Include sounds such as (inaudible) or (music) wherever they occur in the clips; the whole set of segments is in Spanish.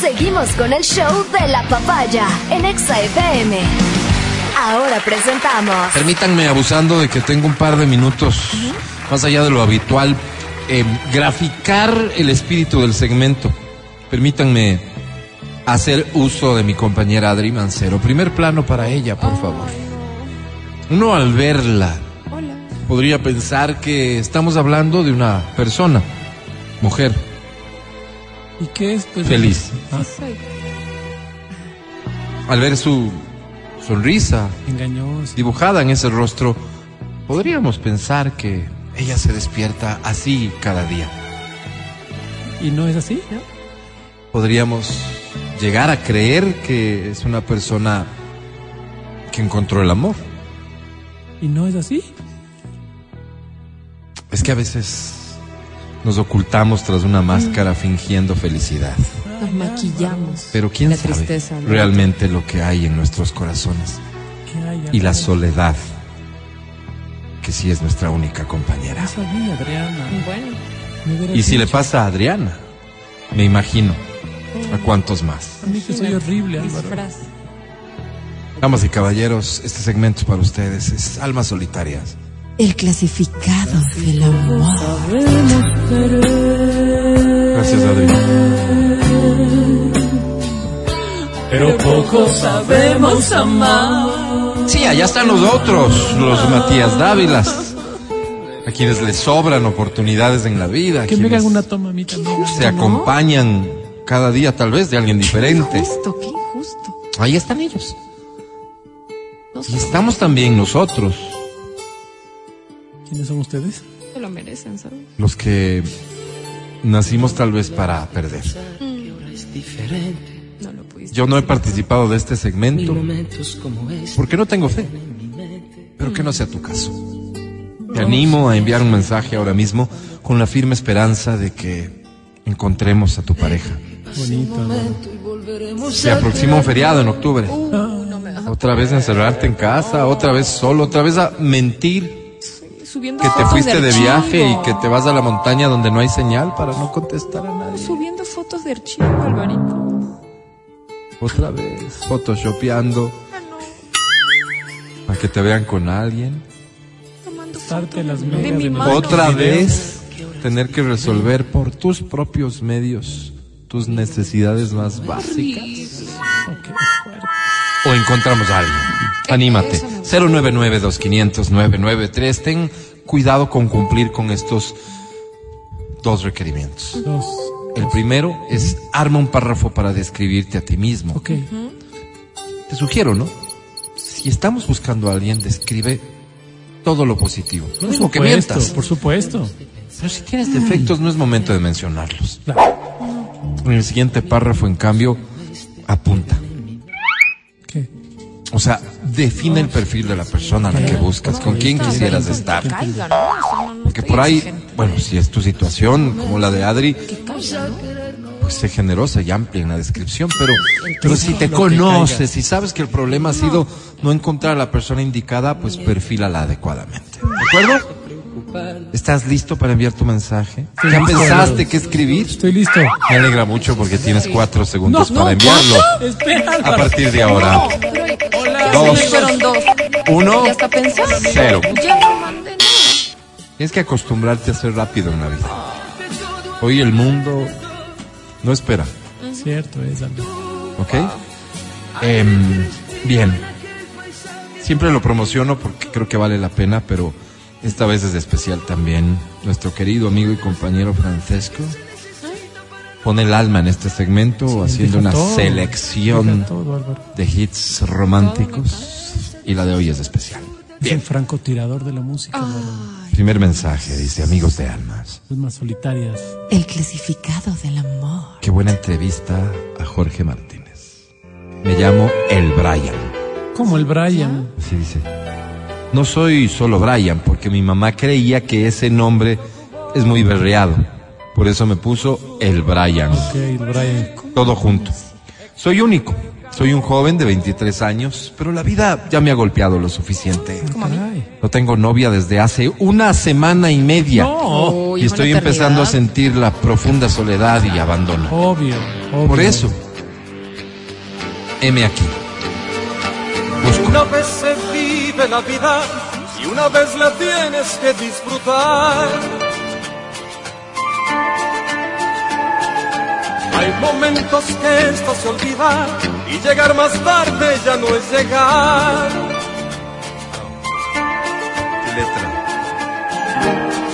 Seguimos con el show de la papaya en Exa FM. Ahora presentamos. Permítanme, abusando de que tengo un par de minutos más allá de lo habitual, eh, graficar el espíritu del segmento. Permítanme hacer uso de mi compañera Adri Mancero. Primer plano para ella, por favor. Uno al verla podría pensar que estamos hablando de una persona, mujer, ¿Y qué es? Pues, feliz. Ah, Al ver su sonrisa engañoso. dibujada en ese rostro, podríamos pensar que ella se despierta así cada día. ¿Y no es así? Podríamos llegar a creer que es una persona que encontró el amor. ¿Y no es así? Es que a veces nos ocultamos tras una máscara fingiendo felicidad. Nos maquillamos. Pero quién La sabe tristeza, ¿no? realmente lo que hay en nuestros corazones y la soledad, que sí es nuestra única compañera. Sabía, Adriana. Bueno, Y si le pasa a Adriana, me imagino a cuántos más. A mí que soy horrible, Álvaro. Damas y caballeros, este segmento es para ustedes, es Almas Solitarias. El clasificado del amor. Gracias, Adri. Pero poco sabemos amar. Sí, allá están los otros, los Matías Dávilas, a quienes les sobran oportunidades en la vida, Que me quienes hagan una toma a mí también. se acompañan cada día tal vez de alguien diferente. Injusto, qué injusto. Ahí están ellos. No Y estamos también nosotros, ¿Quiénes son ustedes? se lo merecen, ¿sabes? los que nacimos tal vez para perder. No lo pudiste. Yo no he participado de este segmento porque no tengo fe. Pero que no sea tu caso. Te animo a enviar un mensaje ahora mismo con la firme esperanza de que encontremos a tu pareja. Bonito, Álvaro. Se aproxima un feriado en octubre. Otra vez encerrarte en casa, otra vez solo, otra vez a mentir Subiendo que te fotos fuiste de viaje y que te vas a la montaña donde no hay señal para no contestar a nadie. Subiendo fotos de archivo, Alvarito. Otra vez, photoshopeando para que te vean con alguien. Tomando las de mi mano. Otra vez tener que resolver por tus propios medios tus necesidades más básicas. O encontramos a alguien. Anímate. 099-2500-993. Ten cuidado con cumplir con estos dos requerimientos. Dos. El primero es arma un párrafo para describirte a ti mismo. Ok. Te sugiero, ¿no? Si estamos buscando a alguien, describe todo lo positivo. No Por digo que supuesto, mientas. por supuesto. Pero si tienes defectos, no es momento de mencionarlos. Claro. En el siguiente párrafo, en cambio, apunta. O sea, define el perfil de la persona a la que buscas, con quién quisieras estar. Porque por ahí, bueno, si es tu situación, como la de Adri, pues sé generosa y amplia en la descripción, pero, pero si te conoces y sabes que el problema ha sido no encontrar a la persona indicada, pues perfílala adecuadamente. ¿De acuerdo? ¿Estás listo para enviar tu mensaje? Estoy ¿Ya listo, pensaste qué escribir? Estoy listo. Me alegra mucho porque tienes cuatro segundos No, para no, enviarlo. Espera. A partir de ahora. Hola. Dos. Uno, cero. Tienes que acostumbrarte a ser rápido en la vida. Hoy el mundo no espera, Cierto es, Álvaro. ¿ok? Em, bien. Siempre lo promociono porque creo que vale la pena, pero esta vez es especial también. Nuestro querido amigo y compañero Francesco pone el alma en este segmento haciendo una todo, selección todo, de hits románticos y la de hoy es especial. Es el francotirador de la música. Primer mensaje, dice amigos de almas. Las más solitarias. El clasificado del amor. Qué buena entrevista a Jorge Martínez. Me llamo El Brian. Como el Brian. Así dice. No soy solo Brian, porque mi mamá creía que ese nombre es muy berreado. Por eso me puso El Brian. Ok, el Brian. Todo junto. Soy único. Soy un joven de 23 años, pero la vida ya me ha golpeado lo suficiente. No tengo novia desde hace una semana y media. No. Y es estoy empezando a sentir la profunda soledad y abandono. Obvio, obvio. Por eso, M aquí. Busco. Vive la vida y una vez la tienes que disfrutar. Hay momentos que esto se olvida y llegar más tarde ya no es llegar.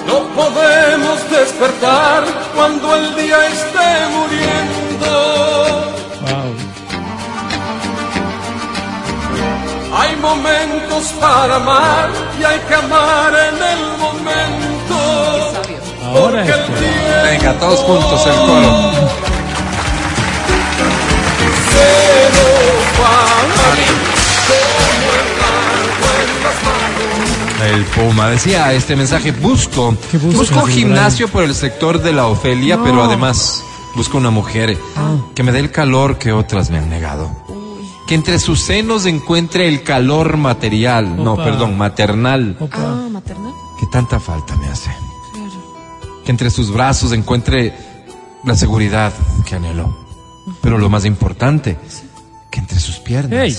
No podemos despertar cuando el día esté muriendo. Momentos para amar y hay que amar en el momento. Ahora Porque el tiempo Venga, todos juntos el coro. El Puma decía este mensaje, busco, ¿Qué buscas, busco gimnasio por el sector de la Ofelia, pero además busco una mujer que me dé el calor que otras me han negado. Que entre sus senos encuentre el calor material, no, perdón, maternal, Opa. Ah, maternal. que tanta falta me hace. Claro. Que entre sus brazos encuentre la seguridad que anhelo. Pero lo más importante, que entre sus piernas. Hey,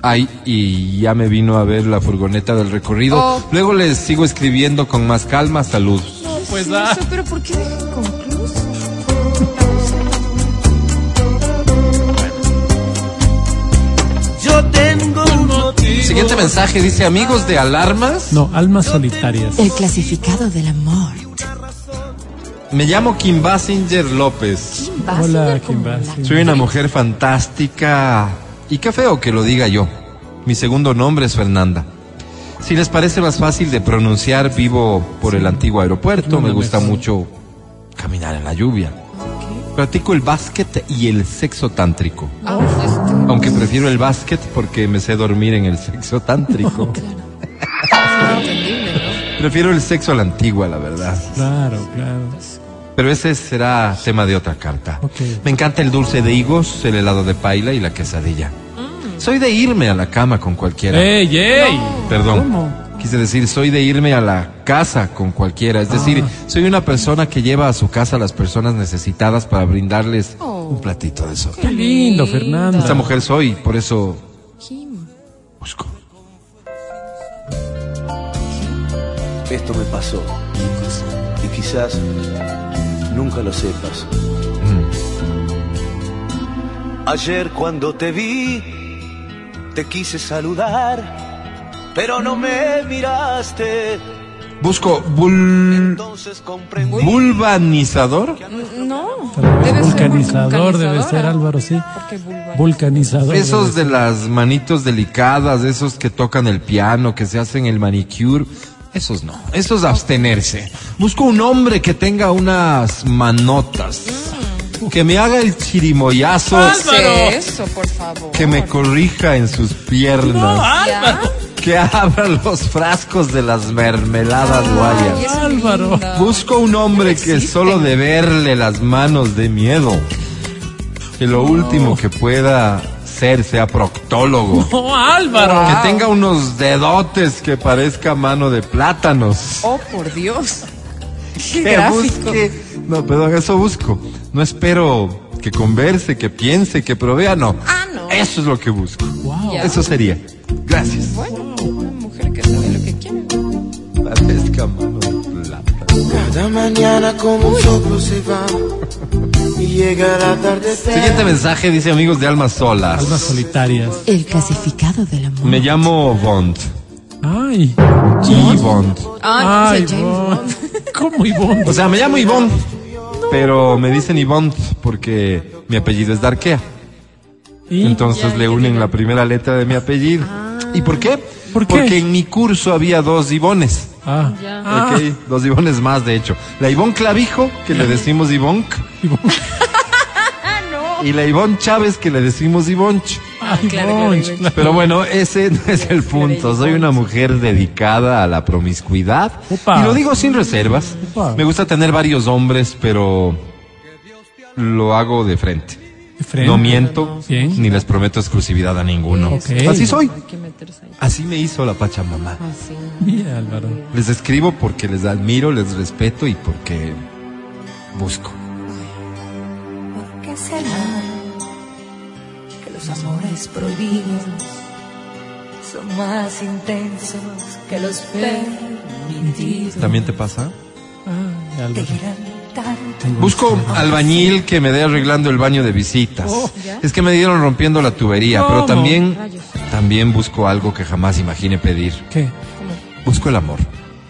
Ay, y ya me vino a ver la furgoneta del recorrido. Oh. Luego les sigo escribiendo con más calma. Saludos. pues Sí, ah. eso, pero ¿por qué? Yo tengo un motivo. Siguiente mensaje dice, amigos de alarmas, No, almas solitarias. El clasificado del amor. me llamo Kim Basinger López. Hola, Kim Basinger. Soy una mujer fantástica. Y qué feo que lo diga yo. Mi segundo nombre es Fernanda. Si les parece más fácil de pronunciar, vivo por el antiguo aeropuerto. Me gusta mucho caminar en la lluvia. Practico el básquet y el sexo tántrico. Ah, este, Aunque prefiero el básquet porque me sé dormir en el sexo tántrico. (laughs) (laughs) Prefiero el sexo a la antigua, la verdad. Claro, claro. Pero ese será tema de otra carta. Me encanta el dulce de higos, el helado de paila y la quesadilla. Mm. Soy de irme a la cama con cualquiera. ¡Ey, ey! Perdón. ¿Cómo? Quise decir, soy de irme a la casa con cualquiera. Es decir, Ah. soy una persona que lleva a su casa a las personas necesitadas para brindarles Oh. un platito de sopa. Qué lindo, Fernanda. Esta mujer soy, por eso Kim. busco. Esto me pasó. Y quizás nunca lo sepas. Ayer cuando te vi, te quise saludar, pero no me miraste. Busco bul... Vulvanizador. No. Debe ser vulcanizador debe ser, Álvaro, sí. Vulcanizador. Esos de las manitos delicadas, esos que tocan el piano, que se hacen el manicure, esos no, esos abstenerse. Busco un hombre que tenga unas manotas, que me haga el chirimoyazo, Álvaro. Eso, por favor. que me corrija en sus piernas, ¿Ya? Que abra los frascos de las mermeladas guayas. Álvaro. Busco un hombre que solo de verle las manos de miedo. Que lo último que pueda ser sea proctólogo. ¡Oh, Álvaro! Que tenga unos dedotes que parezca mano de plátanos. Oh, por Dios. (laughs) Qué Que gráfico. busque. No, perdón, eso busco. No espero que converse, que piense, que provea, no. Ah, no. Eso es lo que busco. Wow. Eso sería. Gracias. Bueno, una mujer que sabe lo que quiere. Parezca mano de plata. Cada mañana como un soplo se va y llega la tarde. Siguiente mensaje dice amigos de almas solas. Almas solitarias. El clasificado del amor. Me llamo Bond. Ay. Y Bond. Ay, Ay, dice James Ivonne. Bond. (laughs) ¿Cómo Ivonne? O sea, me llamo Ivonne. Pero me dicen Ivonne porque mi apellido es Darkea. ¿Y? Entonces le unen la primera letra de mi apellido. ¿Y por qué? ¿Por qué? Porque en mi curso había dos Ivones. Ah. Ah. Ok, dos Ivones más, de hecho. La Ivonne Clavijo, que le decimos Ivonne. (laughs) Ivonne. Y la Ivonne Chávez, que le decimos Ivonch. Ay, claro, Ivonne, claro, claro. Pero bueno, ese no es el punto. Soy una mujer dedicada a la promiscuidad. Opa. Y lo digo sin reservas. Opa. Me gusta tener varios hombres, pero lo hago de frente. Frente. No miento, Bien. ni les prometo exclusividad a ninguno. Ok. Así soy. Así me hizo la Pachamama. Así. Mira, Álvaro. Les escribo porque les admiro, les respeto y porque busco. ¿Qué será? Que los amores prohibidos son más intensos que los permitidos. ¿También te pasa? Te Álvaro. Busco albañil que me dé arreglando el baño de visitas. ¿Ya? Es que me dieron rompiendo la tubería, pero también, también busco algo que jamás imaginé pedir. ¿Qué? Busco el amor.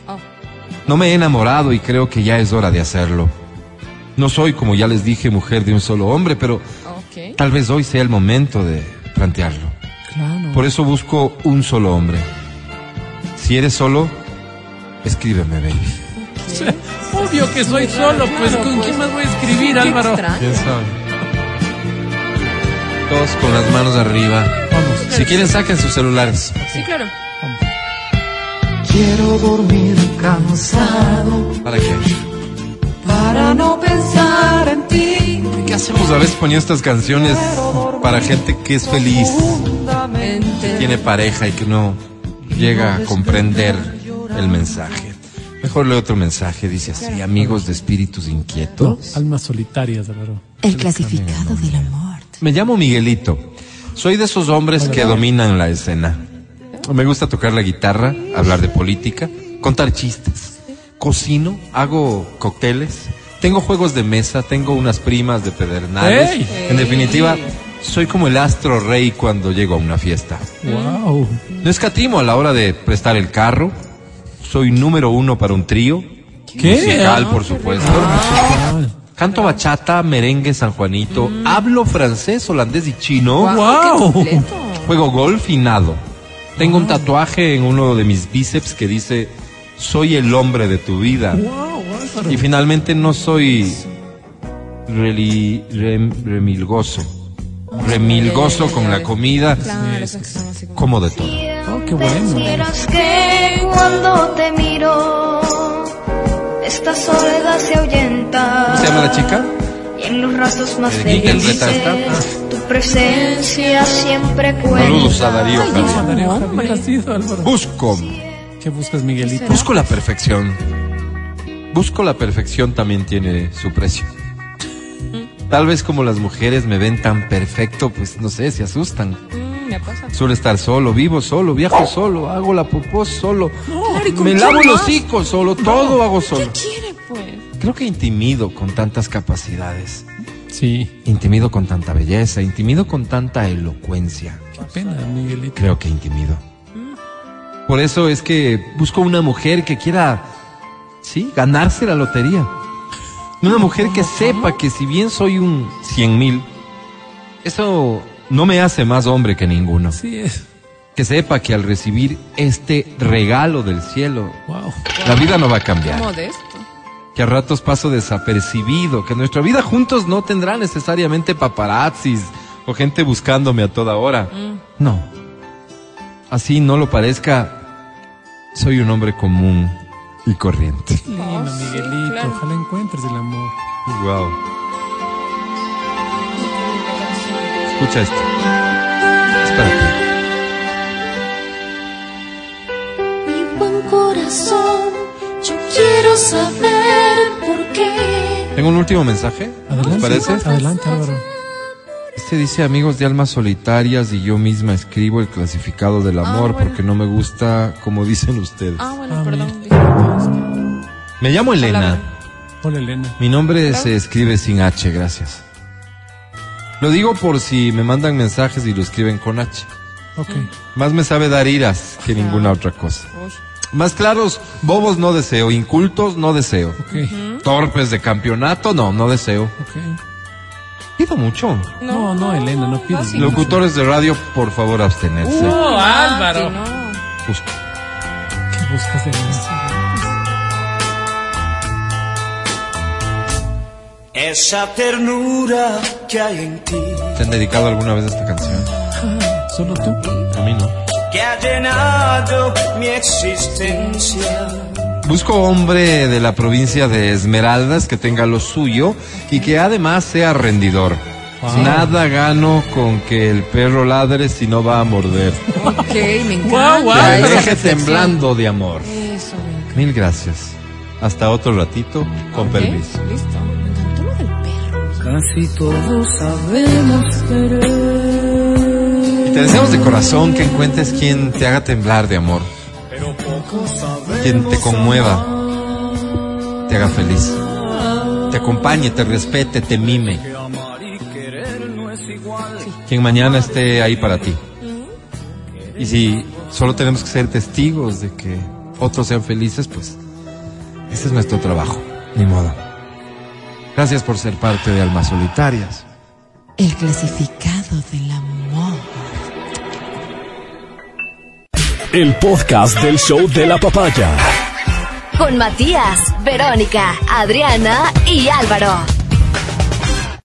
Oh. No me he enamorado y creo que ya es hora de hacerlo. No soy, como ya les dije, mujer de un solo hombre, pero tal vez hoy sea el momento de plantearlo. Por eso busco un solo hombre. Si eres solo, escríbeme, baby. Obvio que soy solo, pues Claro, ¿con pues. quién más voy a escribir, Álvaro? ¿Quién sabe? Todos con las manos arriba. Vamos. Si quieren, saquen sus celulares. Sí, claro. Quiero dormir cansado ¿Para qué? Para no pensar en ti. ¿Qué hacemos a veces poniendo estas canciones para gente que es feliz, que tiene pareja y que no llega a comprender el mensaje? Mejor leo otro mensaje, dice así, amigos de espíritus inquietos. Almas solitarias, Álvaro. El clasificado de la muerte. Me llamo Miguelito. Soy de esos hombres que dominan la escena. Me gusta tocar la guitarra, hablar de política, contar chistes. Cocino, hago cócteles, tengo juegos de mesa, tengo unas primas de pedernales. En definitiva, soy como el astro rey cuando llego a una fiesta. Wow. No escatimo a la hora de prestar el carro. Soy número uno para un trío. ¿Qué? Musical, Ah, por supuesto. (laughs) Canto bachata, merengue, San Juanito. Hablo francés, holandés y chino. Wow. Juego golf y nado. Tengo un tatuaje en uno de mis bíceps que dice, soy el hombre de tu vida. Wow. Y finalmente no soy reli- rem- remilgoso. Remilgoso con la comida, Claro, como- como de todo. Oh, qué bueno. Miras que cuando te miro, esta soledad se ahuyenta. ¿Cómo se llama la chica? Y en los ratos más ¿De qué felices, esta? tu presencia siempre cuenta. Saludos a Darío Ay. Javier, sido. Busco, ¿Qué buscas, Miguelito? busco la perfección. Busco la perfección también tiene su precio. Tal vez como las mujeres me ven tan perfecto, pues no sé, se asustan. Me pasa. Suelo estar solo, vivo solo, viajo solo, hago la popó solo, Claro, ¿y con me lavo los más? hocico solo, todo hago ¿Qué solo. quiere, pues? Creo que intimido con tantas capacidades, Sí. intimido con tanta belleza, intimido con tanta elocuencia. Qué pena, Miguelito. Creo que intimido. Por eso es que busco una mujer que quiera, sí, ganarse la lotería. Una mujer que sepa que si bien soy un cien mil, eso no me hace más hombre que ninguno. Sí es. Que sepa que al recibir este regalo del cielo, Wow. la vida no va a Qué cambiar. modesto. Que a ratos paso desapercibido, que nuestra vida juntos no tendrá necesariamente paparazzis o gente buscándome a toda hora. No. Así no lo parezca, soy un hombre común y corriente. Lindo, Oh, sí, Miguelito. claro. Ojalá encuentres el amor. Wow. Escucha esto. Espérate. Mi buen corazón, yo quiero saber por qué. Tengo un último mensaje. Adelante. ¿Les parece? Adelante, Álvaro. Este dice amigos de almas solitarias y yo misma escribo el clasificado del amor bueno. porque no me gusta como dicen ustedes. Ah, bueno, Ah, perdón. Me llamo Elena. Hola, Elena. Mi nombre se escribe sin H, gracias. Lo digo por si me mandan mensajes y lo escriben con H. Ok. Más me sabe dar iras que ninguna otra cosa. Más claros, bobos no deseo, incultos no deseo. Ok. Torpes de campeonato, no, no deseo. Ok. Pido mucho. No, no, Elena, no pides. Fácil. Locutores de radio, por favor, abstenerse. Oh, Álvaro. Sí, no. Busca. ¿Qué buscas, Elena? Esa ternura que hay en ti, ¿Te han dedicado alguna vez a esta canción? ¿Solo tú? A mí no. que ha llenado mi existencia. Busco hombre de la provincia de Esmeraldas que tenga lo suyo y que además sea rendidor. Wow. Nada gano con que el perro ladre si no va a morder. Ok, me encanta. Guau, guau. Que aleje reflexión. temblando de amor. Eso, me. Mil gracias. Hasta otro ratito, con Ok, permiso. Listo. Casi todos sabemos querer. Te deseamos de corazón que encuentres quien te haga temblar de amor, quien te conmueva, te haga feliz, te acompañe, te respete, te mime, quien mañana esté ahí para ti. Y si solo tenemos que ser testigos de que otros sean felices, pues ese es nuestro trabajo, ni modo. Gracias por ser parte de Almas Solitarias. El clasificado del amor. El podcast del show de la papaya. Con Matías, Verónica, Adriana y Álvaro.